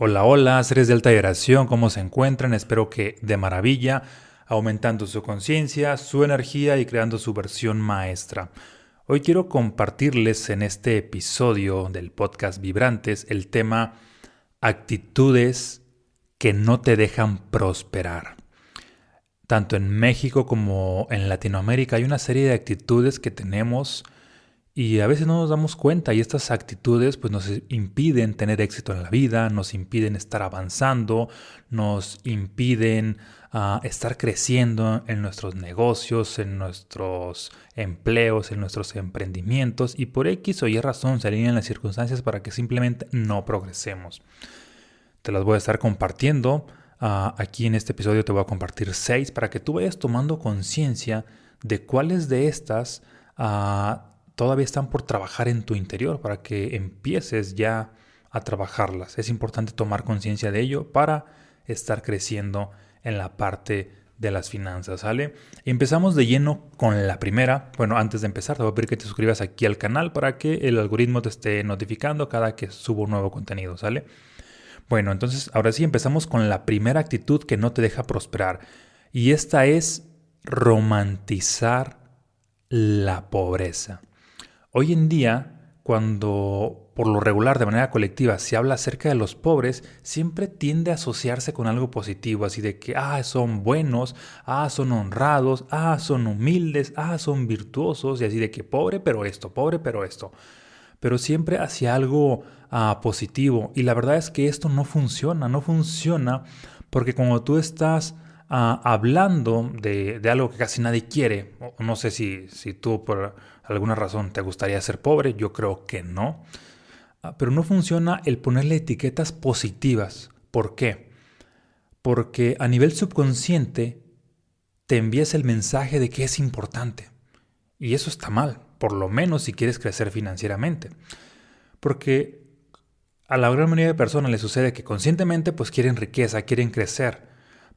Hola, hola, seres de alta vibración, ¿cómo se encuentran? Espero que de maravilla, aumentando su conciencia, su energía y creando su versión maestra. Hoy quiero compartirles en este episodio del podcast Vibrantes el tema actitudes que no te dejan prosperar. Tanto en México como en Latinoamérica hay una serie de actitudes que tenemos y a veces no nos damos cuenta y estas actitudes pues nos impiden tener éxito en la vida, nos impiden estar avanzando, nos impiden ah, estar creciendo en nuestros negocios, en nuestros empleos, en nuestros emprendimientos y por X o Y razón se alinean las circunstancias para que simplemente no progresemos. Te las voy a estar compartiendo. Ah, aquí en este episodio te voy a compartir seis para que tú vayas tomando conciencia de cuáles de estas uh, todavía están por trabajar en tu interior para que empieces ya a trabajarlas. Es importante tomar conciencia de ello para estar creciendo en la parte de las finanzas, ¿sale? Empezamos de lleno con la primera. Bueno, antes de empezar, te voy a pedir que te suscribas aquí al canal para que el algoritmo te esté notificando cada que subo nuevo contenido, ¿sale? Bueno, entonces ahora sí empezamos con la primera actitud que no te deja prosperar. Y esta es romantizar la pobreza. Hoy en día, cuando por lo regular de manera colectiva se habla acerca de los pobres, siempre tiende a asociarse con algo positivo, así de que, ah, son buenos, ah, son honrados, ah, son humildes, ah, son virtuosos, y así de que pobre pero esto, pobre pero esto. Pero siempre hacia algo ah, positivo. Y la verdad es que esto no funciona, no funciona porque cuando tú estás ah, hablando de, algo que casi nadie quiere, no sé si, si tú por alguna razón te gustaría ser pobre, yo creo que no. Ah, pero no funciona el ponerle etiquetas positivas. ¿Por qué? Porque a nivel subconsciente te envías el mensaje de que es importante. Y eso está mal, por lo menos si quieres crecer financieramente. Porque a la gran mayoría de personas le sucede que conscientemente pues quieren riqueza, quieren crecer,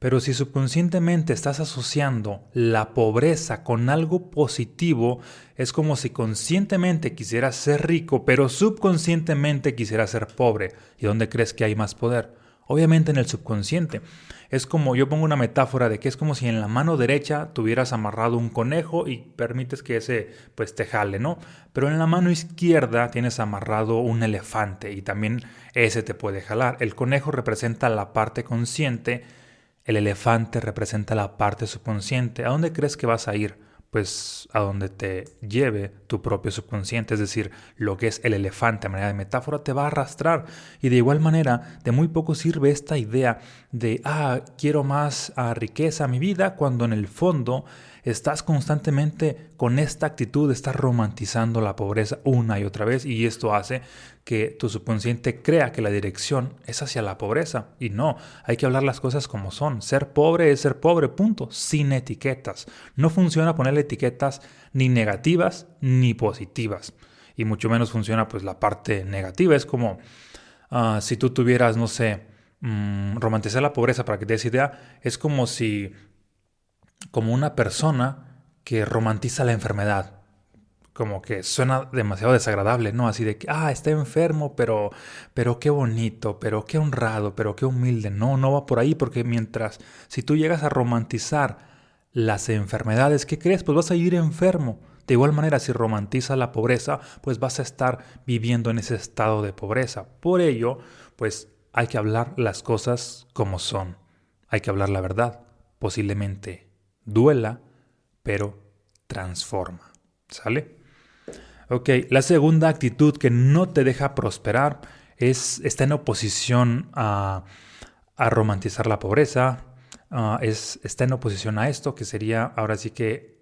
pero si subconscientemente estás asociando la pobreza con algo positivo, es como si conscientemente quisieras ser rico, pero subconscientemente quisieras ser pobre. ¿Y dónde crees que hay más poder? Obviamente en el subconsciente. Es como, yo pongo una metáfora de que es como si en la mano derecha tuvieras amarrado un conejo y permites que ese pues te jale, ¿no? Pero en la mano izquierda tienes amarrado un elefante y también ese te puede jalar. El conejo representa la parte consciente el elefante representa la parte subconsciente. ¿A dónde crees que vas a ir? Pues a donde te lleve tu propio subconsciente, es decir, lo que es el elefante a manera de metáfora te va a arrastrar. Y de igual manera, de muy poco sirve esta idea de, ah, quiero más ah, riqueza a mi vida, cuando en el fondo estás constantemente con esta actitud, estás romantizando la pobreza una y otra vez y esto hace que tu subconsciente crea que la dirección es hacia la pobreza y no, hay que hablar las cosas como son. Ser pobre es ser pobre, punto, sin etiquetas. No funciona ponerle etiquetas ni negativas ni positivas y mucho menos funciona pues la parte negativa. Es como uh, si tú tuvieras, no sé, mmm, romantizar la pobreza para que te des idea, es como si como una persona que romantiza la enfermedad. Como que suena demasiado desagradable, ¿no? Así de que, ah, está enfermo, pero, pero qué bonito, pero qué honrado, pero qué humilde. No, no va por ahí, porque mientras, si tú llegas a romantizar las enfermedades, ¿qué crees? Pues vas a vivir enfermo. De igual manera, si romantizas la pobreza, pues vas a estar viviendo en ese estado de pobreza. Por ello, pues hay que hablar las cosas como son. Hay que hablar la verdad, posiblemente duela, pero transforma. ¿Sale? Ok, la segunda actitud que no te deja prosperar es, está en oposición a, romantizar la pobreza, es, está en oposición a esto, que sería ahora sí que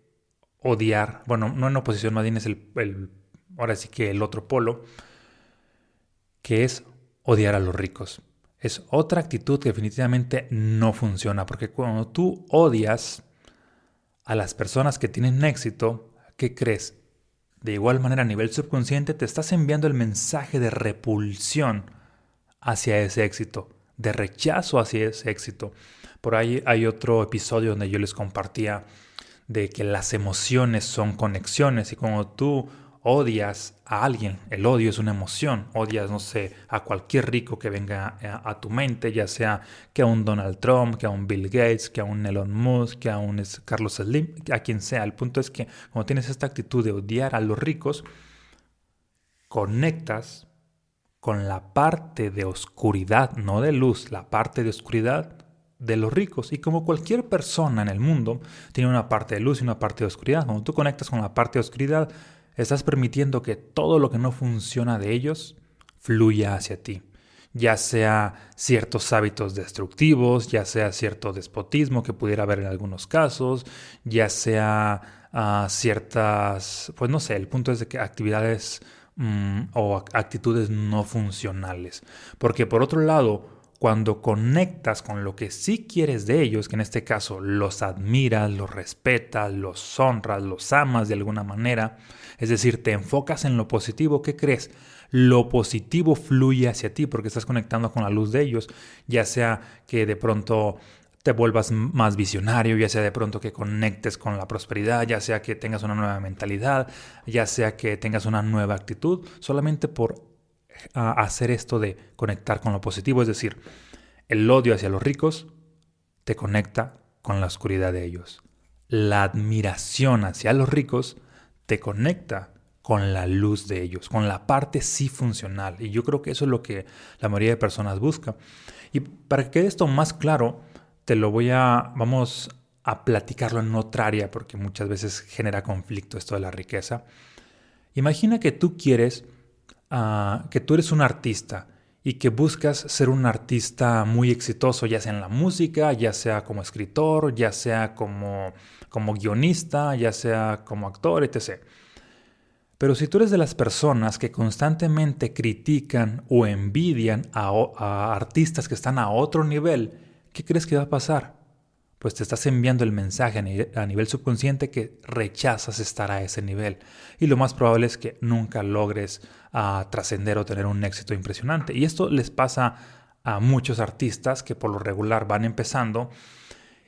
odiar, bueno, no en oposición, más bien es el, el, ahora sí que el otro polo, que es odiar a los ricos. Es otra actitud que definitivamente no funciona, porque cuando tú odias a las personas que tienen éxito, ¿qué crees? De igual manera a nivel subconsciente te estás enviando el mensaje de repulsión hacia ese éxito, de rechazo hacia ese éxito. Por ahí hay otro episodio donde yo les compartía de que las emociones son conexiones y cuando tú odias a alguien, el odio es una emoción, odias, no sé, a cualquier rico que venga a, tu mente, ya sea que a un Donald Trump, que a un Bill Gates, que a un Elon Musk, que a un Carlos Slim, a quien sea. El punto es que cuando tienes esta actitud de odiar a los ricos, conectas con la parte de oscuridad, no de luz, la parte de oscuridad de los ricos. Y como cualquier persona en el mundo tiene una parte de luz y una parte de oscuridad, cuando tú conectas con la parte de oscuridad, estás permitiendo que todo lo que no funciona de ellos fluya hacia ti. Ya sea ciertos hábitos destructivos, ya sea cierto despotismo que pudiera haber en algunos casos, ya sea ah, ciertas, pues no sé, el punto es de que actividades Mm, o actitudes no funcionales. Porque por otro lado, cuando conectas con lo que sí quieres de ellos, que en este caso los admiras, los respetas, los honras, los amas de alguna manera, es decir, te enfocas en lo positivo, ¿qué crees? Lo positivo fluye hacia ti porque estás conectando con la luz de ellos, ya sea que de pronto te vuelvas más visionario, ya sea de pronto que conectes con la prosperidad, ya sea que tengas una nueva mentalidad, ya sea que tengas una nueva actitud, solamente por hacer esto de conectar con lo positivo, es decir, el odio hacia los ricos te conecta con la oscuridad de ellos. La admiración hacia los ricos te conecta con la luz de ellos, con la parte sí funcional. Y yo creo que eso es lo que la mayoría de personas busca. Y para que quede esto más claro, te lo voy a, vamos a platicarlo en otra área porque muchas veces genera conflicto esto de la riqueza. Imagina que tú quieres, ah, que tú eres un artista y que buscas ser un artista muy exitoso, ya sea en la música, ya sea como escritor, ya sea como, como guionista, ya sea como actor, etc. Pero si tú eres de las personas que constantemente critican o envidian a, a artistas que están a otro nivel, ¿qué crees que va a pasar? Pues te estás enviando el mensaje a nivel subconsciente que rechazas estar a ese nivel. Y lo más probable es que nunca logres ah, trascender o tener un éxito impresionante. Y esto les pasa a muchos artistas que por lo regular van empezando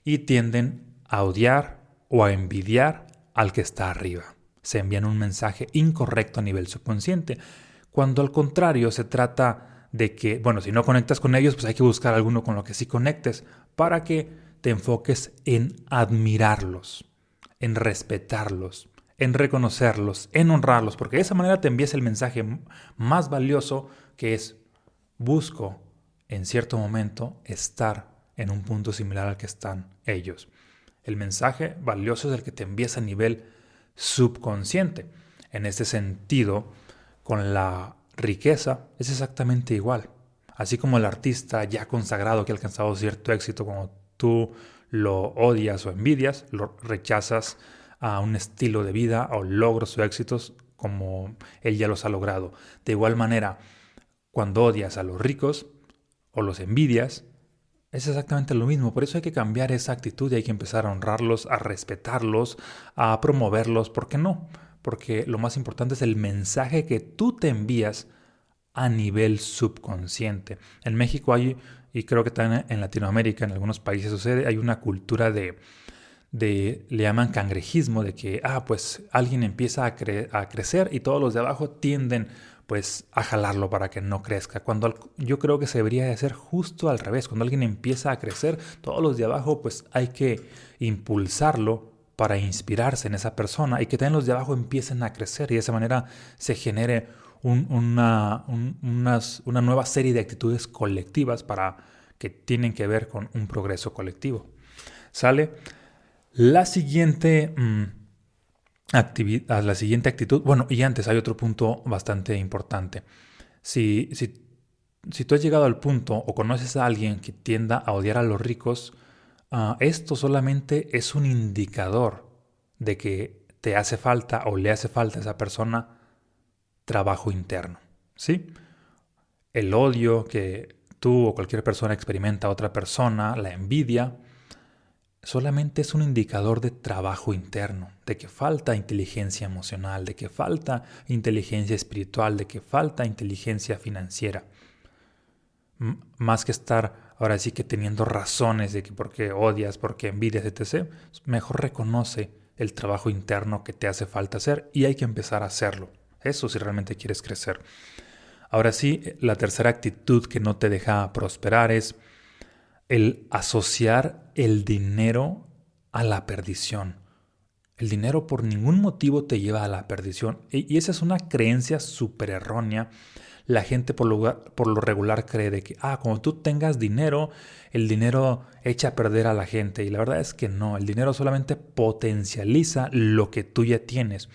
y tienden a odiar o a envidiar al que está arriba. Se envían un mensaje incorrecto a nivel subconsciente, cuando al contrario se trata de que, bueno, si no conectas con ellos, pues hay que buscar alguno con lo que sí conectes para que te enfoques en admirarlos, en respetarlos, en reconocerlos, en honrarlos, porque de esa manera te envías el mensaje más valioso que es busco en cierto momento estar en un punto similar al que están ellos. El mensaje valioso es el que te envías a nivel subconsciente. En este sentido, con la riqueza es exactamente igual. Así como el artista ya consagrado que ha alcanzado cierto éxito, como tú lo odias o envidias, lo rechazas a un estilo de vida o logros o éxitos como él ya los ha logrado. De igual manera, cuando odias a los ricos o los envidias, es exactamente lo mismo. Por eso hay que cambiar esa actitud y hay que empezar a honrarlos, a respetarlos, a promoverlos. ¿Por qué no? porque lo más importante es el mensaje que tú te envías a nivel subconsciente. En México hay, y creo que también en Latinoamérica, en algunos países sucede, hay una cultura de, de le llaman cangrejismo, de que, ah, pues alguien empieza a, a crecer y todos los de abajo tienden pues a jalarlo para que no crezca. Cuando yo creo que se debería de hacer justo al revés. Cuando alguien empieza a crecer, todos los de abajo pues hay que impulsarlo para inspirarse en esa persona y que también los de abajo empiecen a crecer y de esa manera se genere una, una nueva serie de actitudes colectivas para que tienen que ver con un progreso colectivo. ¿Sale? La siguiente mm, actividad, la siguiente actitud, bueno, y antes hay otro punto bastante importante. Si, si, si tú has llegado al punto o conoces a alguien que tienda a odiar a los ricos, Ah, esto solamente es un indicador de que te hace falta o le hace falta a esa persona trabajo interno. ¿Sí? El odio que tú o cualquier persona experimenta a otra persona, la envidia, solamente es un indicador de trabajo interno, de que falta inteligencia emocional, de que falta inteligencia espiritual, de que falta inteligencia financiera. más que estar ahora sí que teniendo razones de que por qué odias, por qué envidias, etc., mejor reconoce el trabajo interno que te hace falta hacer y hay que empezar a hacerlo. Eso si realmente quieres crecer. Ahora sí, la tercera actitud que no te deja prosperar es el asociar el dinero a la perdición. El dinero por ningún motivo te lleva a la perdición. Y esa es una creencia súper errónea. La gente por lo, por lo, regular cree que, ah, como tú tengas dinero, el dinero echa a perder a la gente. Y la verdad es que no, el dinero solamente potencializa lo que tú ya tienes.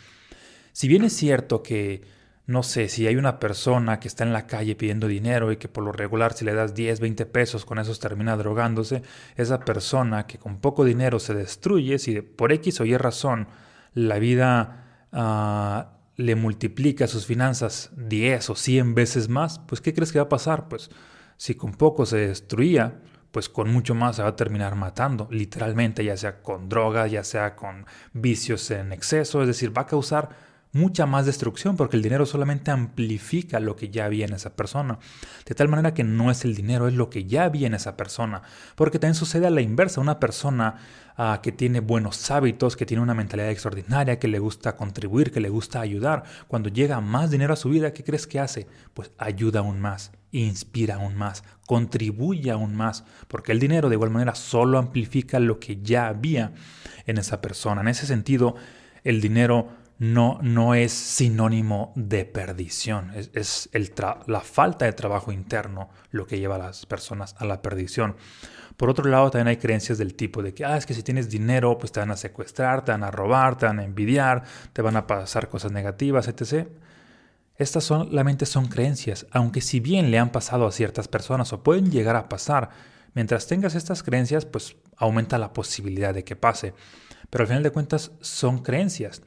Si bien es cierto que no sé, si hay una persona que está en la calle pidiendo dinero y que por lo regular si le das 10, 20 pesos con esos termina drogándose, esa persona que con poco dinero se destruye, si por X o Y razón la vida uh, le multiplica sus finanzas 10 o 100 veces más, pues ¿qué crees que va a pasar? Pues si con poco se destruía, pues con mucho más se va a terminar matando, literalmente, ya sea con drogas, ya sea con vicios en exceso, es decir, va a causar mucha más destrucción porque el dinero solamente amplifica lo que ya había en esa persona. De tal manera que no es el dinero, es lo que ya había en esa persona. Porque también sucede a la inversa. Una persona ah, que tiene buenos hábitos, que tiene una mentalidad extraordinaria, que le gusta contribuir, que le gusta ayudar, cuando llega más dinero a su vida, ¿qué crees que hace? Pues ayuda aún más, inspira aún más, contribuye aún más. Porque el dinero de igual manera solo amplifica lo que ya había en esa persona. En ese sentido, el dinero no, no es sinónimo de perdición, es, el la falta de trabajo interno lo que lleva a las personas a la perdición. Por otro lado, también hay creencias del tipo de que, ah, es que si tienes dinero, pues te van a secuestrar, te van a robar, te van a envidiar, te van a pasar cosas negativas, etc. Estas solamente son creencias, aunque si bien le han pasado a ciertas personas o pueden llegar a pasar, mientras tengas estas creencias, pues aumenta la posibilidad de que pase. Pero al final de cuentas son creencias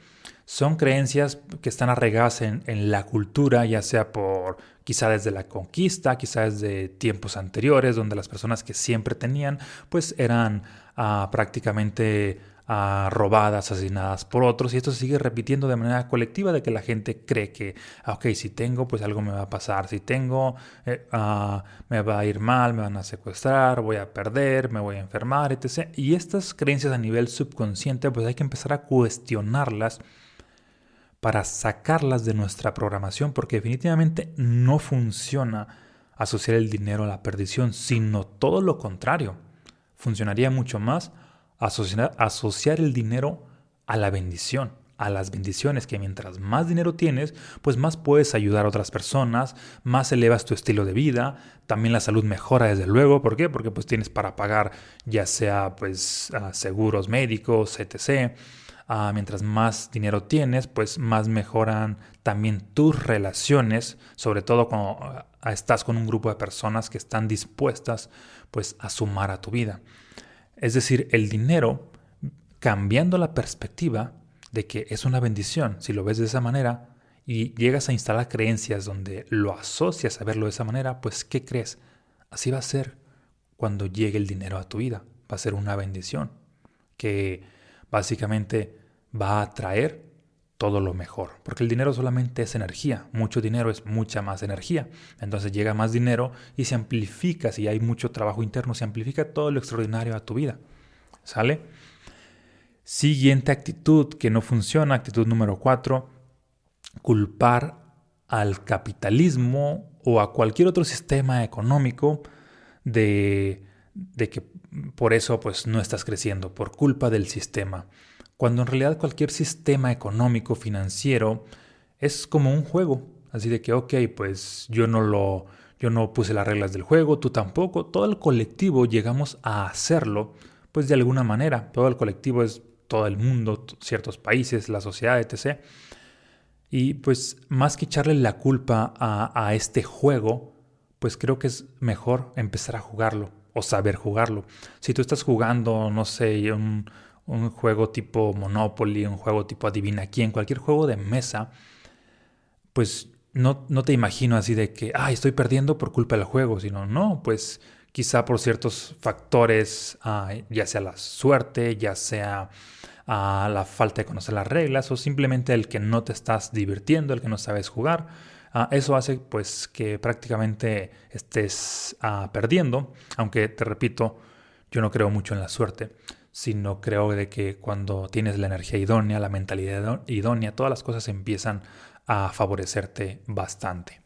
son creencias que están arraigadas en, la cultura, ya sea por quizá desde la conquista, quizá desde tiempos anteriores, donde las personas que siempre tenían, pues eran ah, prácticamente ah, robadas, asesinadas por otros, y esto se sigue repitiendo de manera colectiva, de que la gente cree que, ah, ok, si tengo, pues algo me va a pasar, si tengo, eh, me va a ir mal, me van a secuestrar, voy a perder, me voy a enfermar, etc. Y estas creencias a nivel subconsciente, pues hay que empezar a cuestionarlas para sacarlas de nuestra programación, porque definitivamente no funciona asociar el dinero a la perdición, sino todo lo contrario. Funcionaría mucho más asociar, el dinero a la bendición, a las bendiciones, que mientras más dinero tienes, pues más puedes ayudar a otras personas, más elevas tu estilo de vida, también la salud mejora desde luego, ¿por qué? Porque pues tienes para pagar ya sea pues seguros médicos, etc. Ah, mientras más dinero tienes, pues más mejoran también tus relaciones, sobre todo cuando ah, estás con un grupo de personas que están dispuestas pues a sumar a tu vida. Es decir, el dinero, cambiando la perspectiva de que es una bendición, si lo ves de esa manera, y llegas a instalar creencias donde lo asocias a verlo de esa manera, pues ¿qué crees? Así va a ser cuando llegue el dinero a tu vida. Va a ser una bendición que básicamente va a traer todo lo mejor. Porque el dinero solamente es energía. Mucho dinero es mucha más energía. Entonces llega más dinero y se amplifica. Si hay mucho trabajo interno, se amplifica todo lo extraordinario a tu vida. ¿Sale? Siguiente actitud que no funciona, actitud número cuatro, culpar al capitalismo o a cualquier otro sistema económico de, de que por eso pues no estás creciendo, por culpa del sistema cuando en realidad cualquier sistema económico, financiero, es como un juego. Así de que, ok, pues yo no lo, yo no puse las reglas del juego, tú tampoco, todo el colectivo llegamos a hacerlo, pues de alguna manera, todo el colectivo es todo el mundo, ciertos países, la sociedad, etc. Y pues más que echarle la culpa a, a este juego, pues creo que es mejor empezar a jugarlo o saber jugarlo. Si tú estás jugando, no sé, un, un juego tipo Monopoly, un juego tipo Adivina quién, cualquier juego de mesa, pues no, no te imagino así de que, ay, estoy perdiendo por culpa del juego, sino, no, pues quizá por ciertos factores, ah, ya sea la suerte, ya sea ah, la falta de conocer las reglas o simplemente el que no te estás divirtiendo, el que no sabes jugar. Ah, eso hace pues que prácticamente estés perdiendo, aunque te repito, yo no creo mucho en la suerte sino creo de que cuando tienes la energía idónea, la mentalidad idónea, todas las cosas empiezan a favorecerte bastante.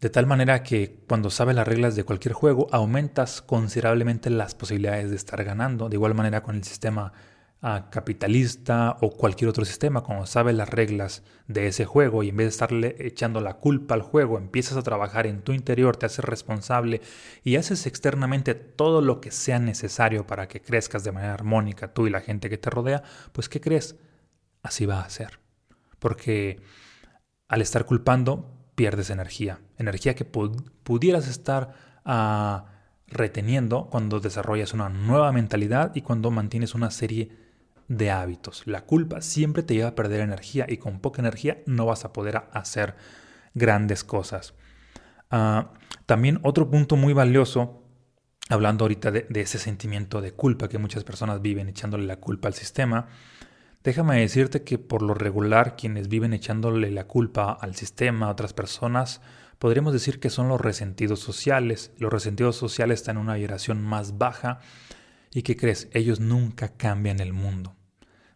De tal manera que cuando sabes las reglas de cualquier juego, aumentas considerablemente las posibilidades de estar ganando. De igual manera con el sistema capitalista o cualquier otro sistema, cuando sabes las reglas de ese juego y en vez de estarle echando la culpa al juego, empiezas a trabajar en tu interior, te haces responsable y haces externamente todo lo que sea necesario para que crezcas de manera armónica tú y la gente que te rodea, pues ¿qué crees? Así va a ser. Porque al estar culpando, pierdes energía. Energía que pudieras estar ah, reteniendo cuando desarrollas una nueva mentalidad y cuando mantienes una serie de hábitos. La culpa siempre te lleva a perder energía y con poca energía no vas a poder hacer grandes cosas. Ah, también otro punto muy valioso, hablando ahorita de, de ese sentimiento de culpa que muchas personas viven echándole la culpa al sistema, Déjame decirte que por lo regular quienes viven echándole la culpa al sistema, a otras personas, podríamos decir que son los resentidos sociales. Los resentidos sociales están en una vibración más baja y que crees, ellos nunca cambian el mundo.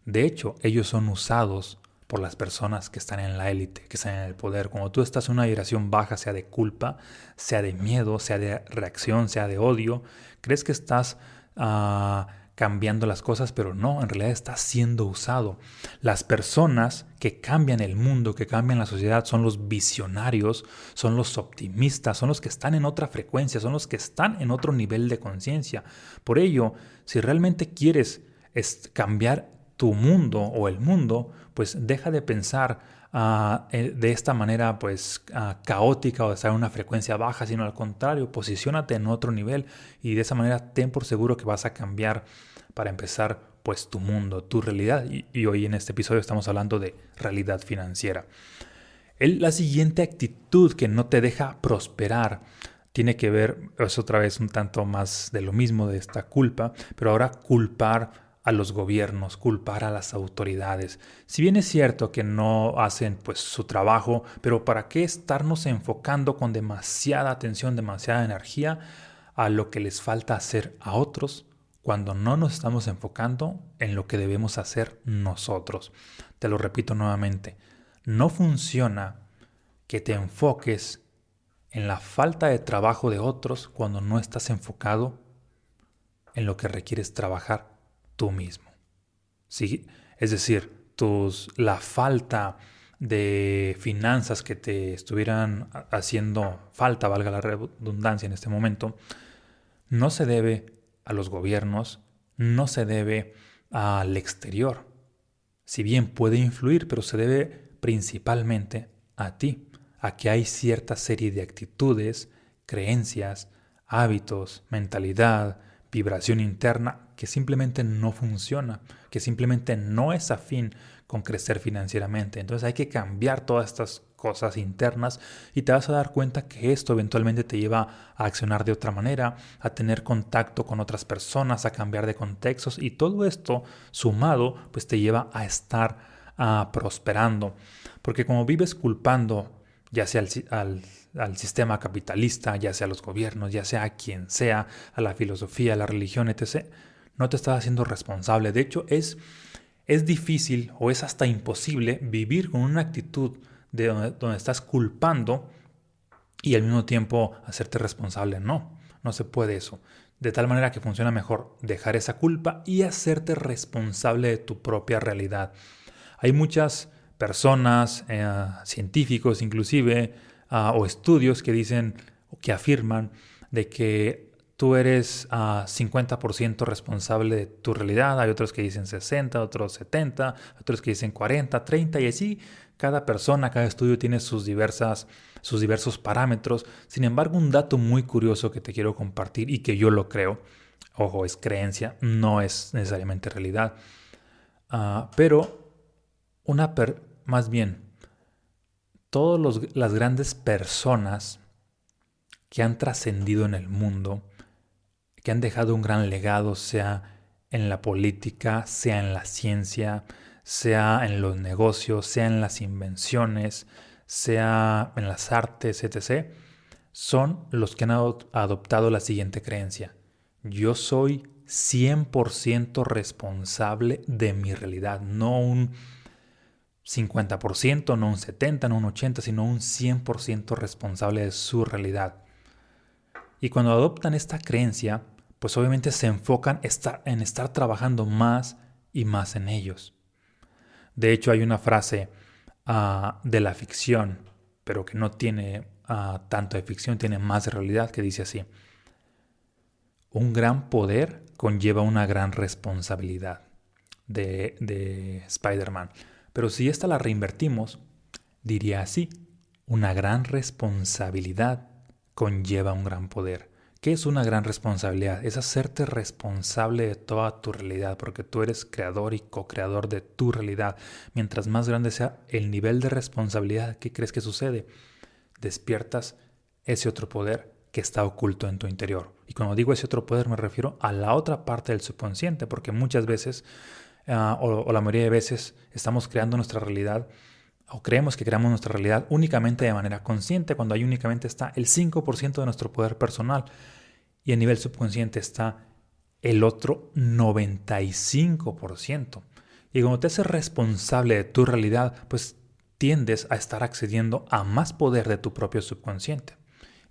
De hecho, ellos son usados por las personas que están en la élite, que están en el poder. Cuando tú estás en una vibración baja, sea de culpa, sea de miedo, sea de reacción, sea de odio, crees que estás... Uh, cambiando las cosas, pero no, en realidad está siendo usado. Las personas que cambian el mundo, que cambian la sociedad, son los visionarios, son los optimistas, son los que están en otra frecuencia, son los que están en otro nivel de conciencia. Por ello, si realmente quieres cambiar tu mundo o el mundo, pues deja de pensar ah, eh, de esta manera pues ah, caótica o de estar en una frecuencia baja, sino al contrario, posiciónate en otro nivel y de esa manera ten por seguro que vas a cambiar para empezar pues tu mundo, tu realidad. Y, hoy en este episodio estamos hablando de realidad financiera. la siguiente actitud que no te deja prosperar tiene que ver, es otra vez un tanto más de lo mismo, de esta culpa, pero ahora culpar a los gobiernos, culpar a las autoridades. Si bien es cierto que no hacen pues su trabajo, pero ¿para qué estarnos enfocando con demasiada atención, demasiada energía a lo que les falta hacer a otros cuando no nos estamos enfocando en lo que debemos hacer nosotros? Te lo repito nuevamente, no funciona que te enfoques en la falta de trabajo de otros cuando no estás enfocado en lo que requieres trabajar tú mismo. ¿Sí? Es decir, tus, la falta de finanzas que te estuvieran haciendo falta, valga la redundancia en este momento, no se debe a los gobiernos, no se debe al exterior. Si bien puede influir, pero se debe principalmente a ti, a que hay cierta serie de actitudes, creencias, hábitos, mentalidad, vibración interna que simplemente no funciona, que simplemente no es afín con crecer financieramente. Entonces hay que cambiar todas estas cosas internas y te vas a dar cuenta que esto eventualmente te lleva a accionar de otra manera, a tener contacto con otras personas, a cambiar de contextos y todo esto sumado pues te lleva a estar ah, prosperando. Porque como vives culpando ya sea al, sistema capitalista, ya sea a los gobiernos, ya sea a quien sea, a la filosofía, a la religión, etc., no te estás haciendo responsable. De hecho, es, es difícil o es hasta imposible vivir con una actitud de donde, estás culpando y al mismo tiempo hacerte responsable. No, no se puede eso. De tal manera que funciona mejor dejar esa culpa y hacerte responsable de tu propia realidad. Hay muchas personas, eh, científicos inclusive, ah, o estudios que dicen o que afirman de que tú eres 50% ah, responsable de tu realidad, hay otros que dicen 60, otros 70, otros que dicen 40, 30 y así cada persona, cada estudio tiene sus diversas sus diversos parámetros. Sin embargo, un dato muy curioso que te quiero compartir y que yo lo creo, ojo, es creencia, no es necesariamente realidad, ah, pero una más bien, todas las grandes personas que han trascendido en el mundo, que han dejado un gran legado, sea en la política, sea en la ciencia, sea en los negocios, sea en las invenciones, sea en las artes, etc., son los que han adoptado la siguiente creencia. Yo soy 100% responsable de mi realidad, no un 50%, no un 70%, no un 80%, sino un 100% responsable de su realidad. Y cuando adoptan esta creencia, pues obviamente se enfocan en estar trabajando más y más en ellos. De hecho, hay una frase ah, de la ficción, pero que no tiene ah, tanto de ficción, tiene más de realidad, que dice así. Un gran poder conlleva una gran responsabilidad de, de Spider-Man. Pero si esta la reinvertimos, diría así, una gran responsabilidad conlleva un gran poder. ¿Qué es una gran responsabilidad? Es hacerte responsable de toda tu realidad, porque tú eres creador y co-creador de tu realidad. Mientras más grande sea el nivel de responsabilidad, ¿qué crees que sucede? Despiertas ese otro poder que está oculto en tu interior. Y cuando digo ese otro poder me refiero a la otra parte del subconsciente, porque muchas veces, ah, o la mayoría de veces, estamos creando nuestra realidad o creemos que creamos nuestra realidad únicamente de manera consciente, cuando ahí únicamente está el 5% de nuestro poder personal y a nivel subconsciente está el otro 95%. Y cuando te haces responsable de tu realidad, pues tiendes a estar accediendo a más poder de tu propio subconsciente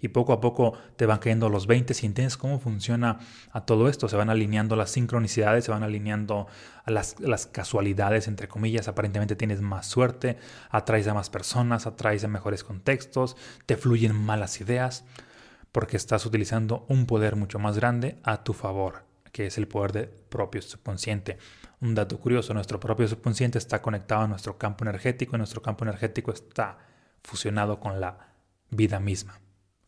y poco a poco te van cayendo los 20 si entiendes cómo funciona a todo esto. Se van alineando las sincronicidades, se van alineando las, las casualidades, entre comillas. Aparentemente tienes más suerte, atraes a más personas, atraes a mejores contextos, te fluyen malas ideas, porque estás utilizando un poder mucho más grande a tu favor, que es el poder del propio subconsciente. Un dato curioso, nuestro propio subconsciente está conectado a nuestro campo energético y nuestro campo energético está fusionado con la vida misma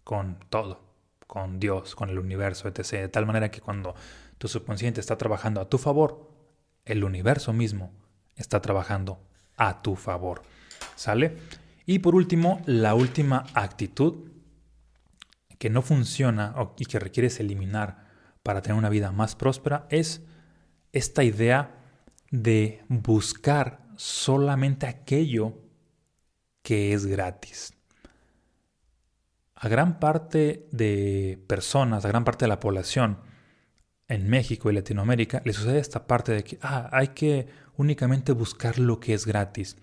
con todo, con Dios, con el universo, etc. De tal manera que cuando tu subconsciente está trabajando a tu favor, el universo mismo está trabajando a tu favor. ¿Sale? Y por último, la última actitud que no funciona y que requieres eliminar para tener una vida más próspera es esta idea de buscar solamente aquello que es gratis a gran parte de personas, a gran parte de la población en México y Latinoamérica le sucede esta parte de que ah, hay que únicamente buscar lo que es gratis.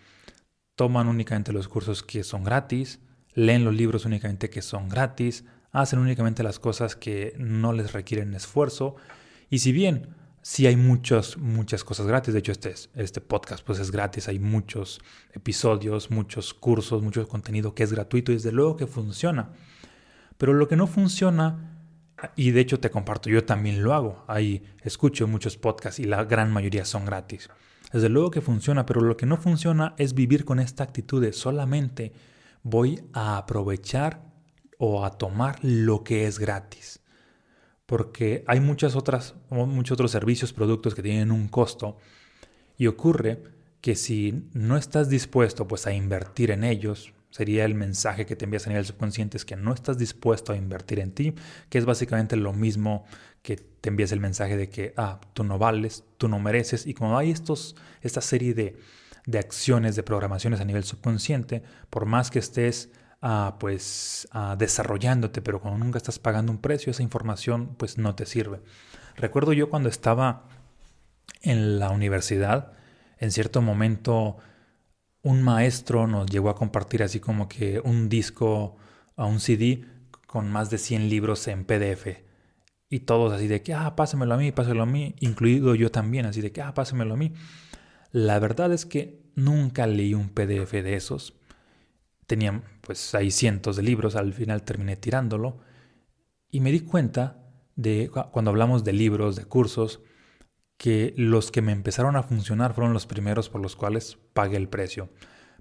Toman únicamente los cursos que son gratis, leen los libros únicamente que son gratis, hacen únicamente las cosas que no les requieren esfuerzo. Y si bien sí hay muchas, muchas cosas gratis. De hecho, este, este podcast pues es gratis. Hay muchos episodios, muchos cursos, mucho contenido que es gratuito y desde luego que funciona. Pero lo que no funciona, y de hecho te comparto, yo también lo hago. Ahí escucho muchos podcasts y la gran mayoría son gratis. Desde luego que funciona, pero lo que no funciona es vivir con esta actitud de solamente voy a aprovechar o a tomar lo que es gratis porque hay muchas otras, muchos otros servicios, productos que tienen un costo y ocurre que si no estás dispuesto pues a invertir en ellos, sería el mensaje que te envías a nivel subconsciente es que no estás dispuesto a invertir en ti, que es básicamente lo mismo que te envías el mensaje de que ah, tú no vales, tú no mereces y como hay estos, esta serie de, de acciones, de programaciones a nivel subconsciente, por más que estés pues desarrollándote, pero cuando nunca estás pagando un precio, esa información pues no te sirve. Recuerdo yo cuando estaba en la universidad, en cierto momento un maestro nos llegó a compartir así como que un disco, a un CD con más de 100 libros en PDF. Y todos así de que, ah, pásamelo a mí, pásamelo a mí, incluido yo también, así de que, ah, a mí. La verdad es que nunca leí un PDF de esos tenía pues hay cientos de libros, al final terminé tirándolo y me di cuenta de cuando hablamos de libros, de cursos, que los que me empezaron a funcionar fueron los primeros por los cuales pagué el precio,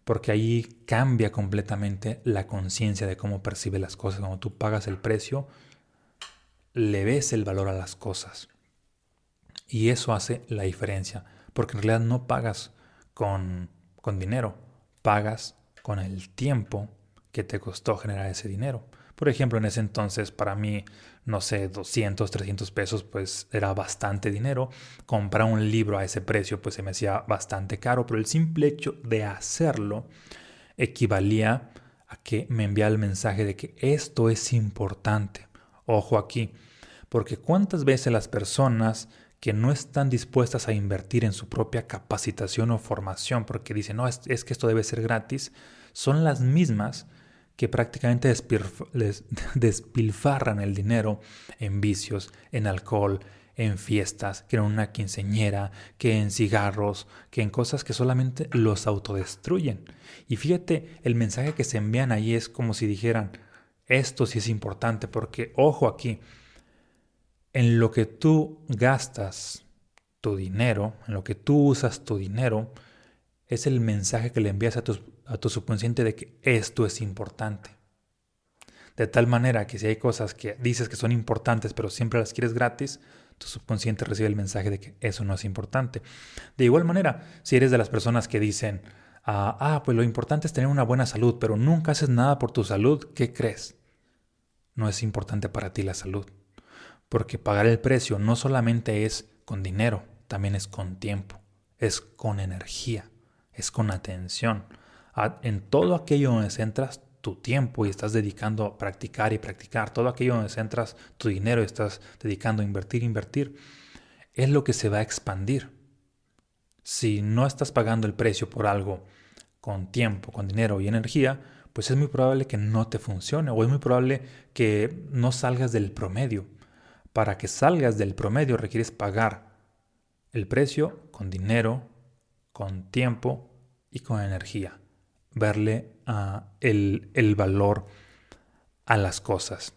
porque ahí cambia completamente la conciencia de cómo percibe las cosas. Cuando tú pagas el precio, le ves el valor a las cosas. Y eso hace la diferencia, porque en realidad no pagas con, con dinero, pagas con el tiempo que te costó generar ese dinero. Por ejemplo, en ese entonces para mí, no sé, 200, 300 pesos, pues era bastante dinero. Comprar un libro a ese precio, pues se me hacía bastante caro, pero el simple hecho de hacerlo equivalía a que me enviara el mensaje de que esto es importante. Ojo aquí, porque cuántas veces las personas que no están dispuestas a invertir en su propia capacitación o formación porque dicen, no, es, es que esto debe ser gratis, son las mismas que prácticamente despilfarran el dinero en vicios, en alcohol, en fiestas, que en una quinceñera, que en cigarros, que en cosas que solamente los autodestruyen. Y fíjate, el mensaje que se envían ahí es como si dijeran, esto sí es importante, porque ojo aquí, en lo que tú gastas tu dinero, en lo que tú usas tu dinero, es el mensaje que le envías a tu, a tu subconsciente de que esto es importante. De tal manera que si hay cosas que dices que son importantes pero siempre las quieres gratis, tu subconsciente recibe el mensaje de que eso no es importante. De igual manera, si eres de las personas que dicen, ah, ah, pues lo importante es tener una buena salud, pero nunca haces nada por tu salud, ¿qué crees? No es importante para ti la salud. Porque pagar el precio no solamente es con dinero, también es con tiempo, es con energía, es con atención. En todo aquello donde centras tu tiempo y estás dedicando a practicar y practicar, todo aquello donde centras tu dinero y estás dedicando a invertir, invertir, es lo que se va a expandir. Si no estás pagando el precio por algo con tiempo, con dinero y energía, pues es muy probable que no te funcione o es muy probable que no salgas del promedio. Para que salgas del promedio requieres pagar el precio con dinero, con tiempo y con energía verle el, el valor a las cosas.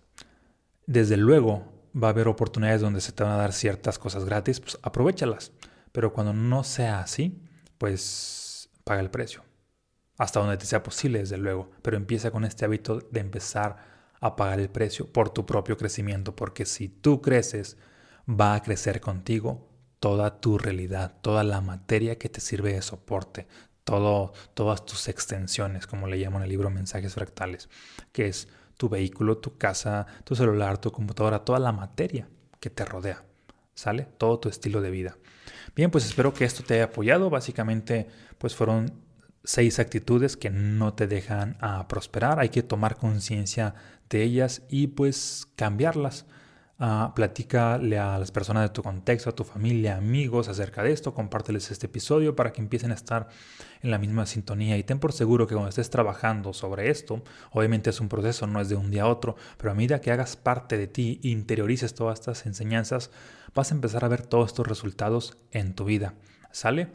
Desde luego va a haber oportunidades donde se te van a dar ciertas cosas gratis, pues aprovechalas. Pero cuando no sea así, pues paga el precio. Hasta donde te sea posible, desde luego. Pero empieza con este hábito de empezar a pagar el precio por tu propio crecimiento. Porque si tú creces, va a crecer contigo toda tu realidad, toda la materia que te sirve de soporte, todo, todas tus extensiones, como le llaman en el libro Mensajes Fractales, que es tu vehículo, tu casa, tu celular, tu computadora, toda la materia que te rodea, ¿sale? Todo tu estilo de vida. Bien, pues espero que esto te haya apoyado. Básicamente, pues fueron seis actitudes que no te dejan a prosperar. Hay que tomar conciencia de ellas y pues cambiarlas. Uh, platícale a las personas de tu contexto, a tu familia, amigos acerca de esto, compárteles este episodio para que empiecen a estar en la misma sintonía y ten por seguro que cuando estés trabajando sobre esto, obviamente es un proceso, no es de un día a otro, pero a medida que hagas parte de ti interiorices todas estas enseñanzas, vas a empezar a ver todos estos resultados en tu vida. ¿Sale?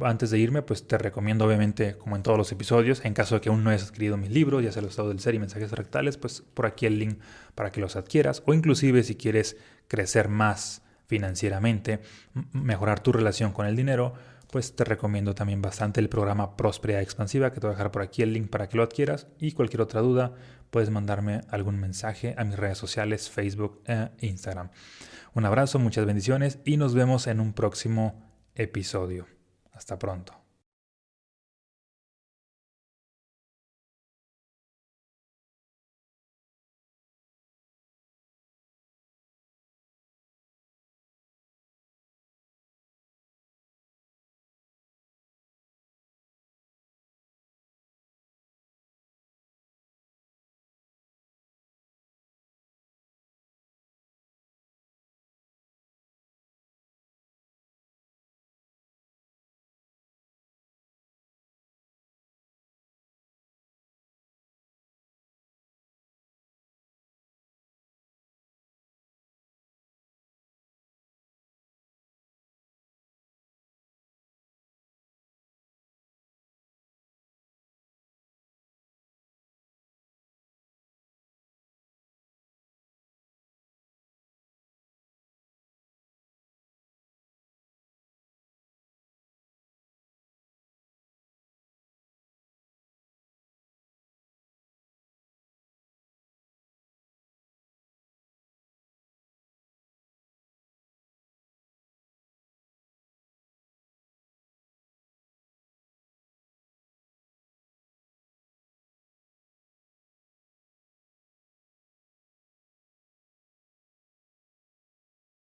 Antes de irme, pues te recomiendo obviamente, como en todos los episodios, en caso de que aún no hayas adquirido mis libros, ya sea el estado del ser y mensajes fractales, pues por aquí el link para que los adquieras, o inclusive si quieres crecer más financieramente, mejorar tu relación con el dinero, pues te recomiendo también bastante el programa Prosperidad Expansiva, que te voy a dejar por aquí el link para que lo adquieras, y cualquier otra duda, puedes mandarme algún mensaje a mis redes sociales, Facebook e Instagram. Un abrazo, muchas bendiciones y nos vemos en un próximo episodio. Hasta pronto.